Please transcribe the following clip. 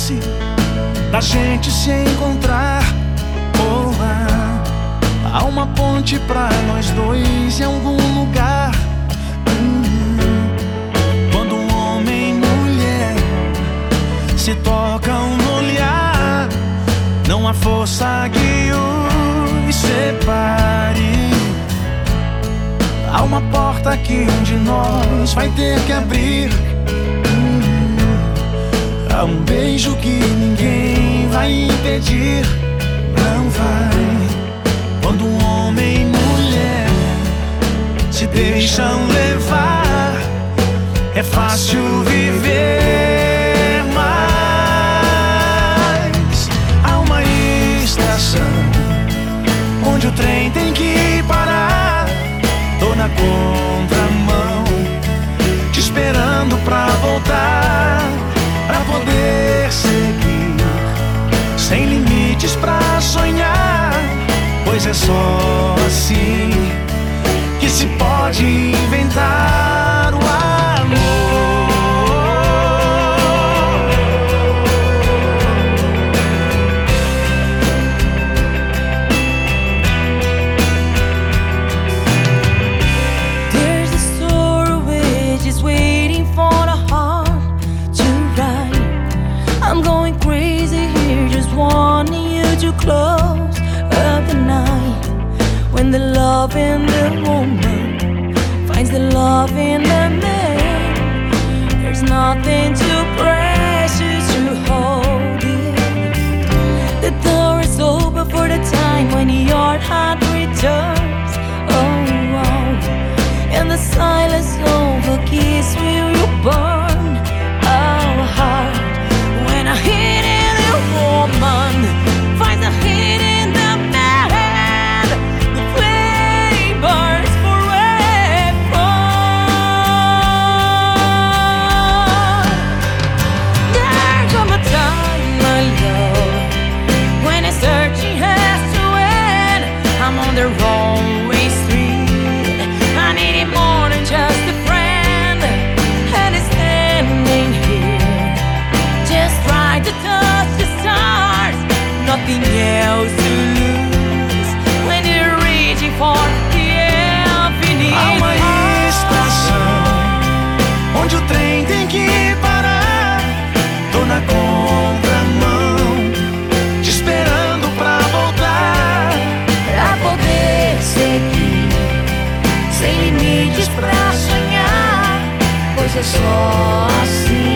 chance da gente se encontrar. Lá, há uma ponte pra nós dois em algum lugar. Hum, quando um homem e mulher se tocam no olhar, não há força que os separe. Há uma porta que um de nós vai ter que abrir. Um beijo que ninguém vai impedir. Não vai. Quando um homem e mulher se deixam levar, é fácil viver. Mas há uma estação onde o trem tem que parar. Tô na contramão, te esperando pra voltar, é só assim que se pode inventar love in the woman finds the love in the man, ser só assim.